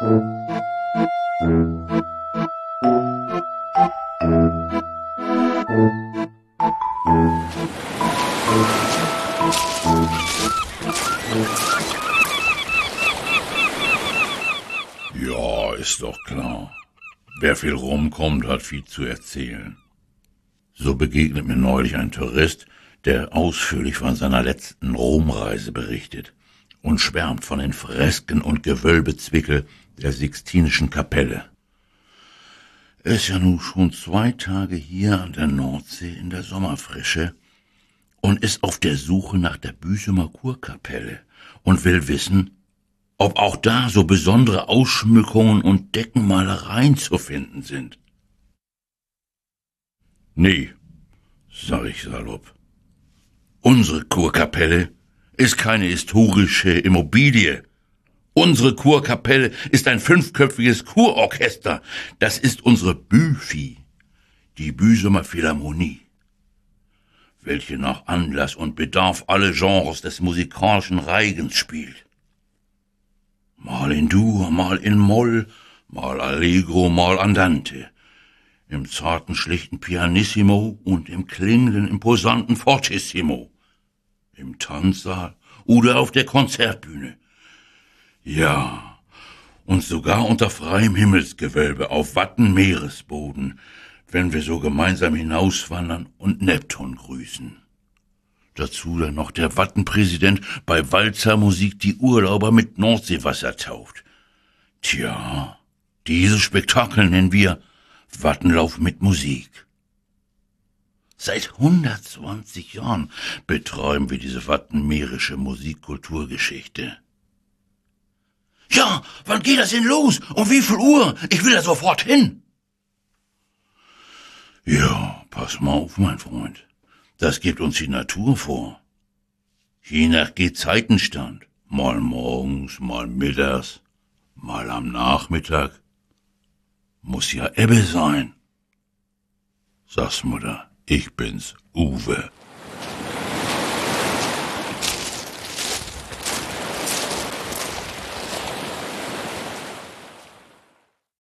Ja, ist doch klar. Wer viel rumkommt, hat viel zu erzählen. So begegnet mir neulich ein Tourist, der ausführlich von seiner letzten Romreise berichtet und schwärmt von den Fresken und Gewölbezwickel der Sixtinischen Kapelle. Er ist ja nun schon zwei Tage hier an der Nordsee in der Sommerfrische und ist auf der Suche nach der Büsumer Kurkapelle und will wissen, ob auch da so besondere Ausschmückungen und Deckenmalereien zu finden sind. Nee, sag ich salopp. Unsere Kurkapelle ist keine historische Immobilie. Unsere Kurkapelle ist ein fünfköpfiges Kurorchester. Das ist unsere Büfi, die Büsumer Philharmonie, welche nach Anlass und Bedarf alle Genres des musikalischen Reigens spielt. Mal in Dur, mal in Moll, mal Allegro, mal Andante, im zarten, schlichten Pianissimo und im klingenden, imposanten Fortissimo im Tanzsaal oder auf der Konzertbühne. Ja, und sogar unter freiem Himmelsgewölbe auf Wattenmeeresboden, wenn wir so gemeinsam hinauswandern und Neptun grüßen. Dazu dann noch der Wattenpräsident bei Walzermusik die Urlauber mit Nordseewasser tauft. Tja, diese Spektakel nennen wir Wattenlauf mit Musik. Seit 120 Jahren betreiben wir diese wattenmeerische Musikkulturgeschichte. Ja, wann geht das denn los? Um wie viel Uhr? Ich will da sofort hin. Ja, pass mal auf, mein Freund. Das gibt uns die Natur vor. Je nach Gezeitenstand. Mal morgens, mal mittags, mal am Nachmittag. Muss ja Ebbe sein. Sag's Mutter. Ich bin's, Uwe.